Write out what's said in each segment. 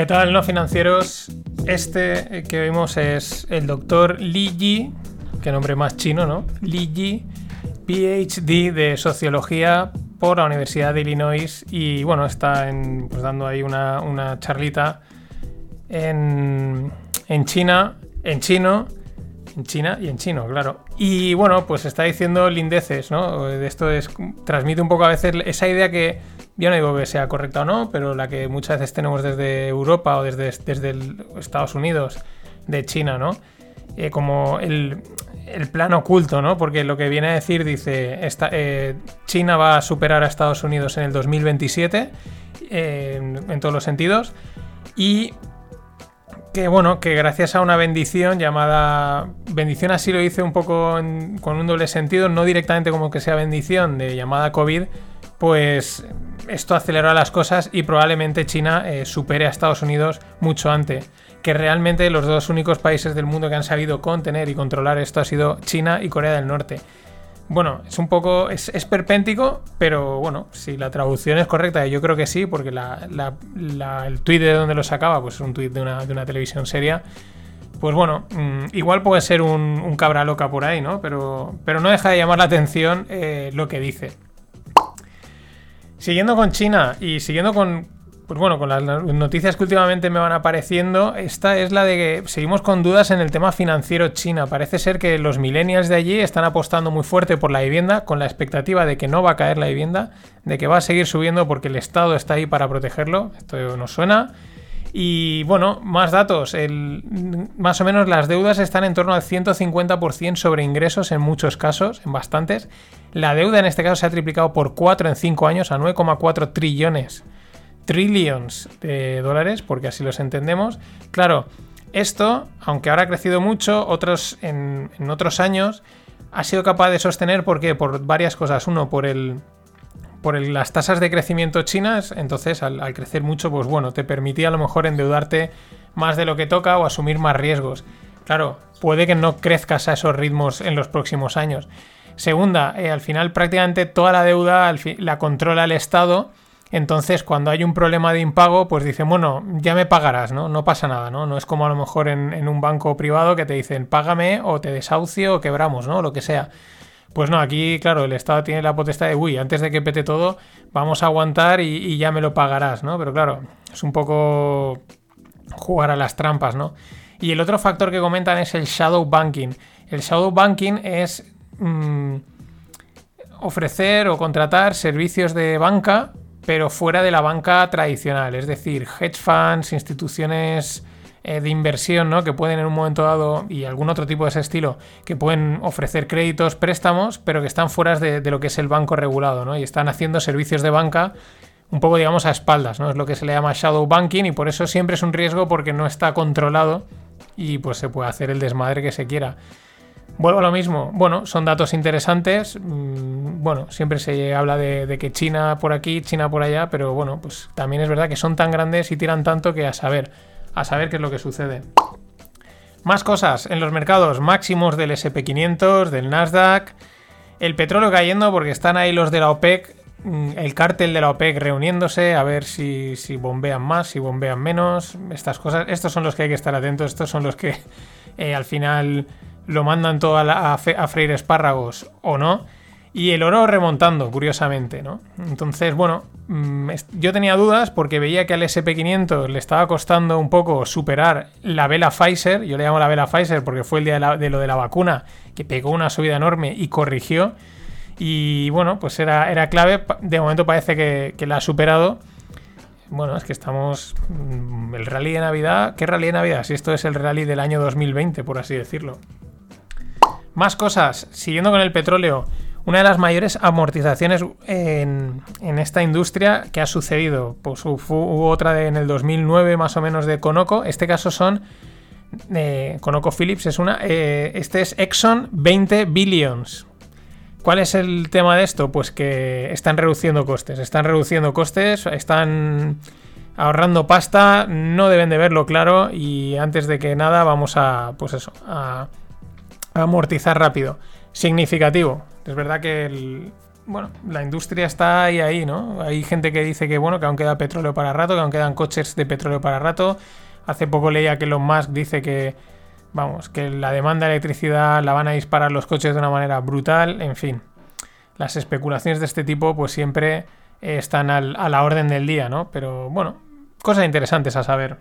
¿Qué tal, no financieros? Este que oímos es el doctor Li Yi, que nombre más chino, ¿no? Li Yi, PhD de Sociología por la Universidad de Illinois y bueno, está pues, dando ahí una, una charlita en, en China, en chino, en China y en chino, claro. Y bueno, pues está diciendo lindeces, ¿no? Esto es, transmite un poco a veces esa idea que yo no digo que sea correcta o no, pero la que muchas veces tenemos desde Europa o desde, desde Estados Unidos, de China, ¿no? Eh, como el, el, plan oculto, ¿no? Porque lo que viene a decir, dice, eh, China va a superar a Estados Unidos en el 2027, eh, en, en todos los sentidos, y que bueno, que gracias a una bendición llamada. Bendición así lo hice un poco con un doble sentido, no directamente como que sea bendición de llamada COVID, pues esto aceleró las cosas y probablemente China eh, supere a Estados Unidos mucho antes. Que realmente los dos únicos países del mundo que han sabido contener y controlar esto ha sido China y Corea del Norte. Bueno, es un poco. Es, perpéntico, pero bueno, si la traducción es correcta, yo creo que sí, porque el tuit de donde lo sacaba, pues es un tuit de una, de una televisión seria. Pues bueno, mmm, igual puede ser un, un, cabra loca por ahí, ¿no? Pero, pero no deja de llamar la atención eh, lo que dice. Siguiendo con China y siguiendo con, pues bueno, con las noticias que últimamente me van apareciendo, esta es la de que seguimos con dudas en el tema financiero China. Parece ser que los millennials de allí están apostando muy fuerte por la vivienda, con la expectativa de que no va a caer la vivienda, de que va a seguir subiendo porque el Estado está ahí para protegerlo. Esto nos suena. Y bueno, más datos. Más o menos las deudas están en torno al 150% sobre ingresos en muchos casos, en bastantes. La deuda en este caso se ha triplicado por 4 en 5 años a 9,4 trillones. Trillions de dólares, porque así los entendemos. Claro, esto, aunque ahora ha crecido mucho, otros en, otros años ha sido capaz de sostener, ¿por qué? Por varias cosas. Uno, por el, por las tasas de crecimiento chinas, entonces al, al, crecer mucho, pues bueno, te permitía a lo mejor endeudarte más de lo que toca o asumir más riesgos. Claro, puede que no crezcas a esos ritmos en los próximos años. Segunda, eh, al final prácticamente toda la deuda la controla el Estado. Entonces, cuando hay un problema de impago, pues dicen, bueno, ya me pagarás, ¿no? No pasa nada, ¿no? No es como a lo mejor en, un banco privado que te dicen, págame o te desahucio o quebramos, ¿no? Lo que sea. Pues no, aquí, claro, el Estado tiene la potestad de, uy, antes de que pete todo, vamos a aguantar y, ya me lo pagarás, ¿no? Pero claro, es un poco jugar a las trampas, ¿no? Y el otro factor que comentan es el shadow banking. El shadow banking es mmm, ofrecer o contratar servicios de banca, pero fuera de la banca tradicional, es decir, hedge funds, instituciones eh, de inversión, ¿no? Que pueden en un momento dado, y algún otro tipo de ese estilo, que pueden ofrecer créditos, préstamos, pero que están fuera de, lo que es el banco regulado, ¿no? Y están haciendo servicios de banca un poco, digamos, a espaldas, ¿no? Es lo que se le llama shadow banking y por eso siempre es un riesgo porque no está controlado y pues se puede hacer el desmadre que se quiera. Vuelvo a lo mismo. Bueno, son datos interesantes. Bueno, siempre se habla de, que China por aquí, China por allá, pero bueno, pues también es verdad que son tan grandes y tiran tanto que a saber a saber qué es lo que sucede. Más cosas en los mercados máximos del SP500, del Nasdaq, el petróleo cayendo porque están ahí los de la OPEC, el cártel de la OPEC reuniéndose a ver si, si bombean más, si bombean menos, estas cosas. Estos son los que hay que estar atentos, estos son los que eh, al final lo mandan todo a, la, freír espárragos o no. Y el oro remontando, curiosamente, ¿no? Entonces, bueno, mm, yo tenía dudas porque veía que al SP500 le estaba costando un poco superar la vela Pfizer. Yo le llamo la vela Pfizer porque fue el día de, lo de la vacuna que pegó una subida enorme y corrigió. Y bueno, pues era, era clave. De momento parece que, que la ha superado. Bueno, es que estamos. mm, El rally de Navidad. ¿Qué rally de Navidad? Si esto es el rally del año 2020, por así decirlo. Más cosas. Siguiendo con el petróleo. Una de las mayores amortizaciones en, esta industria que ha sucedido. Pues hubo otra de- en el 2009 más o menos de Conoco. Este caso son. eh, Conoco Phillips es una. eh, este es Exxon 20 billions. ¿Cuál es el tema de esto? Pues que están reduciendo costes. Están reduciendo costes, están ahorrando pasta, no deben de verlo claro y antes de que nada vamos a, pues eso, a amortizar rápido. Significativo. Es verdad que el- bueno, la industria está ahí, ahí, ¿no? Hay gente que dice que bueno, que aún queda petróleo para rato, que aún quedan coches de petróleo para rato. Hace poco leía que Elon Musk dice que vamos, que la demanda de electricidad la van a disparar los coches de una manera brutal, en fin. Las especulaciones de este tipo pues siempre eh, están a la orden del día, ¿no? Pero bueno, cosas interesantes a saber.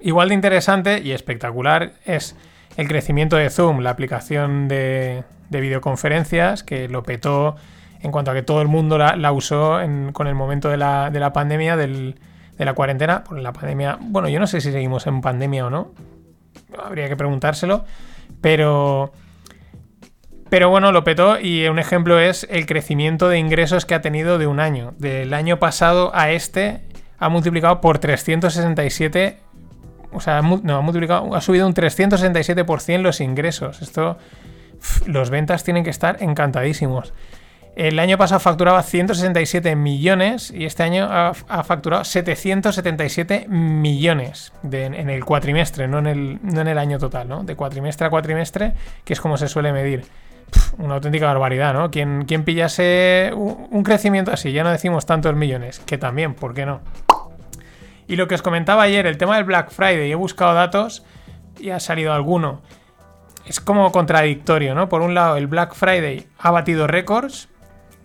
Igual de interesante y espectacular es el crecimiento de Zoom, la aplicación de, de videoconferencias que lo petó en cuanto a que todo el mundo la, usó con el momento de la, de la pandemia, de la cuarentena. Por la pandemia, bueno, yo no sé si seguimos en pandemia o no, habría que preguntárselo, pero... Pero bueno, lo petó y un ejemplo es el crecimiento de ingresos que ha tenido de un año. Del año pasado a este ha multiplicado por 367 o sea, ha no, ha multiplicado, ha subido un 367% los ingresos. Esto, los ventas tienen que estar encantadísimos. El año pasado facturaba 167 millones y este año ha, ha facturado 777 millones de- en el cuatrimestre, no en el, no en el año total, ¿no? De cuatrimestre a cuatrimestre, que es como se suele medir. Una auténtica barbaridad, ¿no? Quien, quien pillase un crecimiento así, ya no decimos tantos millones, que también, ¿por qué no? Y lo que os comentaba ayer, el tema del Black Friday, he buscado datos y ha salido alguno. Es como contradictorio, ¿no? Por un lado, el Black Friday ha batido récords,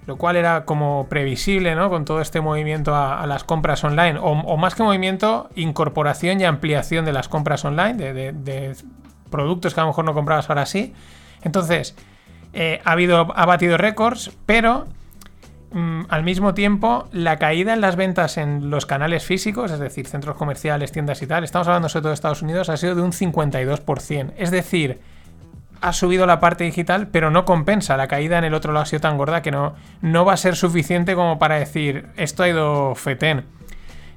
lo cual era como previsible, ¿no? Con todo este movimiento a, las compras online, o, más que movimiento, incorporación y ampliación de las compras online, de productos que a lo mejor no comprabas ahora sí. Entonces, eh, ha, habido, ha batido récords, pero mm, al mismo tiempo, la caída en las ventas en los canales físicos, es decir, centros comerciales, tiendas y tal, estamos hablando sobre todo de Estados Unidos, ha sido de un 52%. Es decir, ha subido la parte digital, pero no compensa. La caída en el otro lado ha sido tan gorda que no, no va a ser suficiente como para decir, esto ha ido fetén.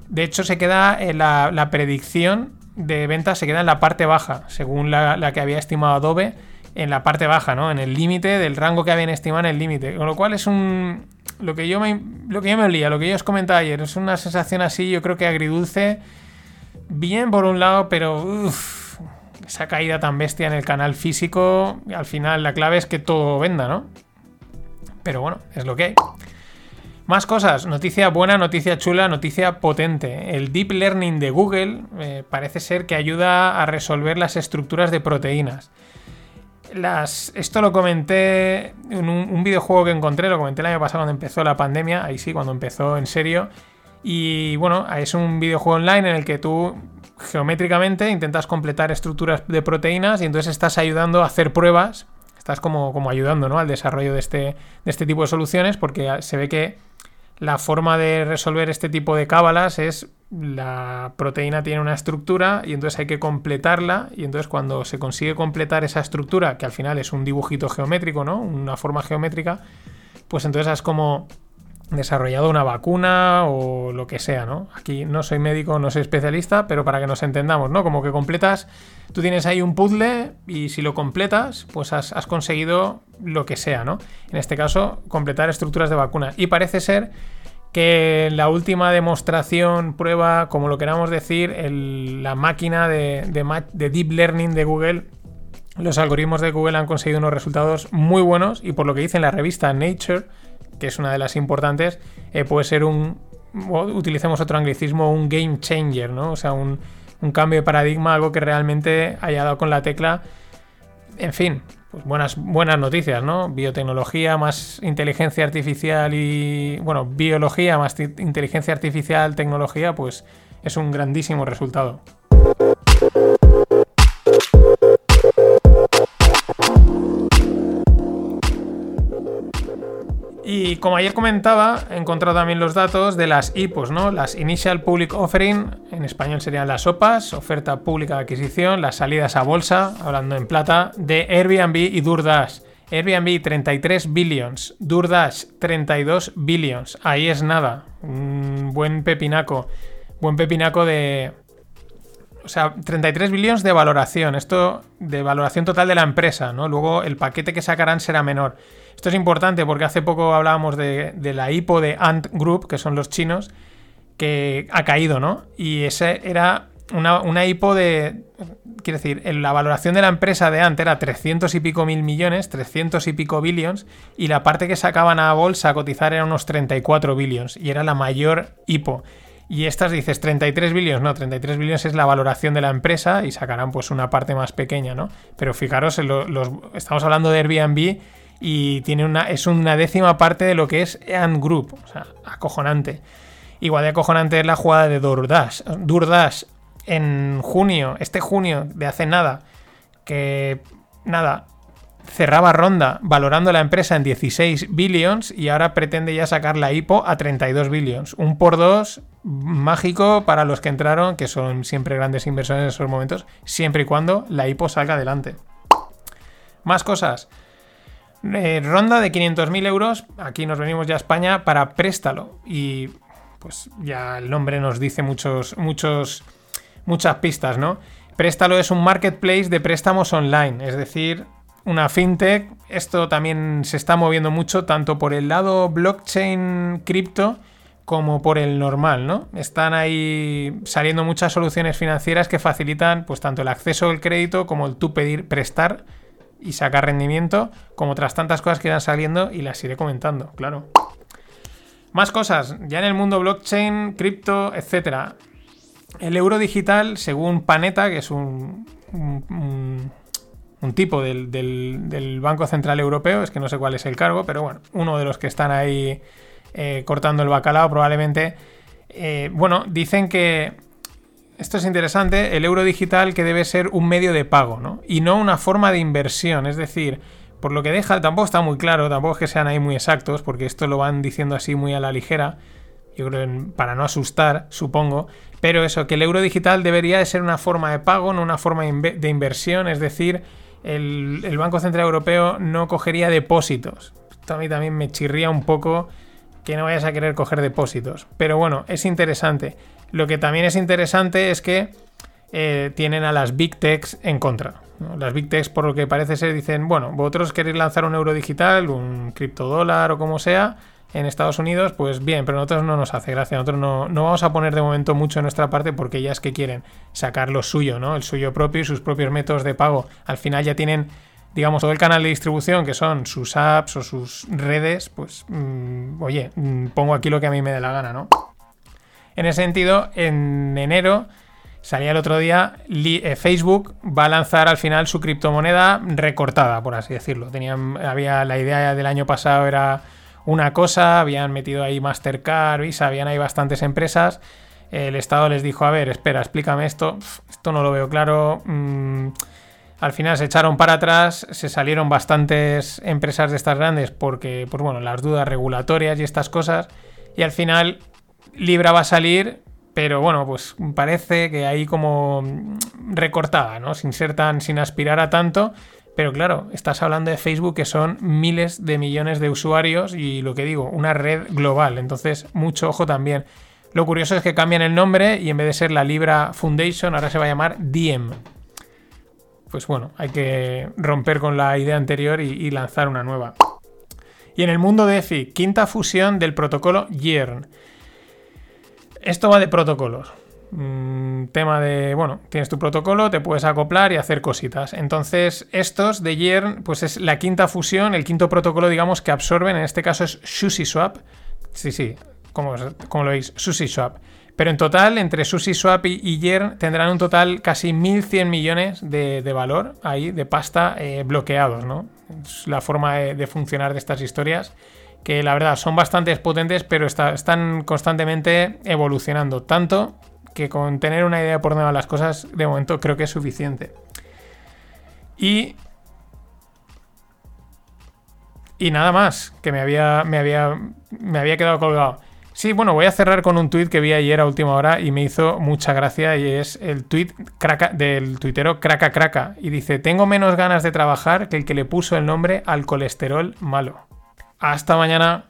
De hecho, se queda en la, la predicción de ventas se queda en la parte baja, según la, la que había estimado Adobe, en la parte baja, ¿no? En el límite del rango que habían estimado en el límite. Con lo cual es un. Lo que yo me. Lo que yo me olía, lo que yo os comentaba ayer, es una sensación así, yo creo que agridulce. Bien por un lado, pero. uf, esa caída tan bestia en el canal físico. Al final la clave es que todo venda, ¿no? Pero bueno, es lo que hay. Más cosas, noticia buena, noticia chula, noticia potente. El Deep Learning de Google eh, parece ser que ayuda a resolver las estructuras de proteínas. Las, esto lo comenté en un, un videojuego que encontré, lo comenté el año pasado cuando empezó la pandemia, ahí sí, cuando empezó en serio. Y bueno, es un videojuego online en el que tú geométricamente intentas completar estructuras de proteínas y entonces estás ayudando a hacer pruebas, estás como, como ayudando ¿no? al desarrollo de este, de este tipo de soluciones porque se ve que la forma de resolver este tipo de cábalas es la proteína tiene una estructura y entonces hay que completarla y entonces cuando se consigue completar esa estructura, que al final es un dibujito geométrico, ¿no? Una forma geométrica, pues entonces has como desarrollado una vacuna o lo que sea, ¿no? Aquí no soy médico, no soy especialista, pero para que nos entendamos, ¿no? Como que completas, tú tienes ahí un puzzle y si lo completas, pues has, conseguido lo que sea, ¿no? En este caso, completar estructuras de vacuna. Y parece ser que la última demostración, prueba, como lo queramos decir, la máquina de, de Deep Learning de Google, los algoritmos de Google han conseguido unos resultados muy buenos y por lo que dice en la revista Nature, que es una de las importantes, eh, puede ser un, utilicemos otro anglicismo, un game changer, ¿no? O sea, un, un cambio de paradigma, algo que realmente haya dado con la tecla. En fin, pues buenas, buenas noticias, ¿no? Biotecnología más inteligencia artificial y, bueno, biología más inteligencia artificial, tecnología, pues es un grandísimo resultado. Y como ayer comentaba, he encontrado también los datos de las IPOs, ¿no? Las Initial Public Offering, en español serían las OPAs, oferta pública de adquisición, las salidas a bolsa, hablando en plata, de Airbnb y DoorDash. Airbnb 33 billions, DoorDash 32 billions. Ahí es nada. Un buen pepinaco. Buen pepinaco de. O sea, 33 billions de valoración. Esto de valoración total de la empresa, ¿no? Luego el paquete que sacarán será menor. Esto es importante porque hace poco hablábamos de, la IPO de Ant Group, que son los chinos, que ha caído, ¿no? Y ese era una, una IPO de. Quiero decir, la valoración de la empresa de Ant era 300 y pico mil millones, 300 y pico billions, y la parte que sacaban a bolsa a cotizar era unos 34 billions, y era la mayor IPO. Y estas dices 33 billions, no, 33 billions es la valoración de la empresa y sacarán pues una parte más pequeña, ¿no? Pero fijaros, estamos hablando de Airbnb y tiene una, es una décima parte de lo que es Ant Group. O sea, acojonante. Igual de acojonante es la jugada de DoorDash. DoorDash en junio, este junio de hace nada, que nada, cerraba ronda valorando la empresa en 16 billions y ahora pretende ya sacar la IPO a 32 billions. Un por dos mágico para los que entraron, que son siempre grandes inversores en esos momentos, siempre y cuando la IPO salga adelante. Más cosas. Eh, ronda de 500.000 euros, aquí nos venimos ya a España para préstalo. Y pues ya el nombre nos dice muchos, muchos, muchas pistas, ¿no? Préstalo es un marketplace de préstamos online, es decir, una fintech. Esto también se está moviendo mucho, tanto por el lado blockchain cripto como por el normal, ¿no? Están ahí saliendo muchas soluciones financieras que facilitan pues tanto el acceso al crédito como el tú pedir prestar y sacar rendimiento, como otras tantas cosas que irán saliendo y las iré comentando, claro. Más cosas, ya en el mundo blockchain, cripto, etc. El euro digital, según Paneta, que es un, un, tipo del, Banco Central Europeo, es que no sé cuál es el cargo, pero bueno, uno de los que están ahí eh, cortando el bacalao probablemente. Eh, bueno, dicen que esto es interesante, el euro digital que debe ser un medio de pago, ¿no? Y no una forma de inversión, es decir, por lo que deja, tampoco está muy claro, tampoco es que sean ahí muy exactos, porque esto lo van diciendo así muy a la ligera, yo creo para no asustar, supongo, pero eso, que el euro digital debería de ser una forma de pago, no una forma de inversión, es decir, el, el Banco Central Europeo no cogería depósitos. Esto a mí también me chirría un poco que no vayas a querer coger depósitos. Pero bueno, es interesante. Lo que también es interesante es que eh, tienen a las Big Techs en contra. Las Big Techs, por lo que parece ser, dicen, bueno, vosotros queréis lanzar un euro digital, un criptodólar o como sea, en Estados Unidos, pues bien, pero a nosotros no nos hace gracia. Nosotros no, no, vamos a poner de momento mucho en nuestra parte porque es que quieren sacar lo suyo, ¿no? El suyo propio y sus propios métodos de pago. Al final ya tienen digamos, todo el canal de distribución, que son sus apps o sus redes, pues, mm, oye, mm, pongo aquí lo que a mí me dé la gana, ¿no? En ese sentido, en enero salía el otro día, eh, Facebook va a lanzar al final su criptomoneda recortada, por así decirlo. Tenían, había la idea del año pasado era una cosa, habían metido ahí Mastercard, Visa, habían ahí bastantes empresas. El Estado les dijo, a ver, espera, explícame esto, esto no lo veo claro. Mm, al final se echaron para atrás, se salieron bastantes empresas de estas grandes porque, pues bueno, las dudas regulatorias y estas cosas. Y al final Libra va a salir, pero bueno, pues parece que ahí como recortada, ¿no? Sin ser tan, sin aspirar a tanto. Pero claro, estás hablando de Facebook que son miles de millones de usuarios y lo que digo, una red global. Entonces, mucho ojo también. Lo curioso es que cambian el nombre y en vez de ser la Libra Foundation, ahora se va a llamar Diem pues bueno, hay que romper con la idea anterior y, lanzar una nueva. Y en el mundo de EFI, quinta fusión del protocolo YERN. Esto va de protocolos. Mm, tema de, bueno, tienes tu protocolo, te puedes acoplar y hacer cositas. Entonces, estos de YERN, pues es la quinta fusión, el quinto protocolo, digamos, que absorben, en este caso es SushiSwap. Sí, sí, como, como lo veis, SushiSwap Pero en total, entre SushiSwap y, y Yearn tendrán un total casi 1.100 millones de, de valor ahí, de pasta eh, bloqueados, ¿no? Es la forma de, funcionar de estas historias que la verdad son bastante potentes, pero está- están constantemente evolucionando. Tanto que con tener una idea por dónde van las cosas, de momento creo que es suficiente. Y. Y nada más, que me había, me había, me había quedado colgado. Sí, bueno, voy a cerrar con un tuit que vi ayer a última hora y me hizo mucha gracia y es el tuit del tuitero Craca Craca. Y dice, tengo menos ganas de trabajar que el que le puso el nombre al colesterol malo. Hasta mañana.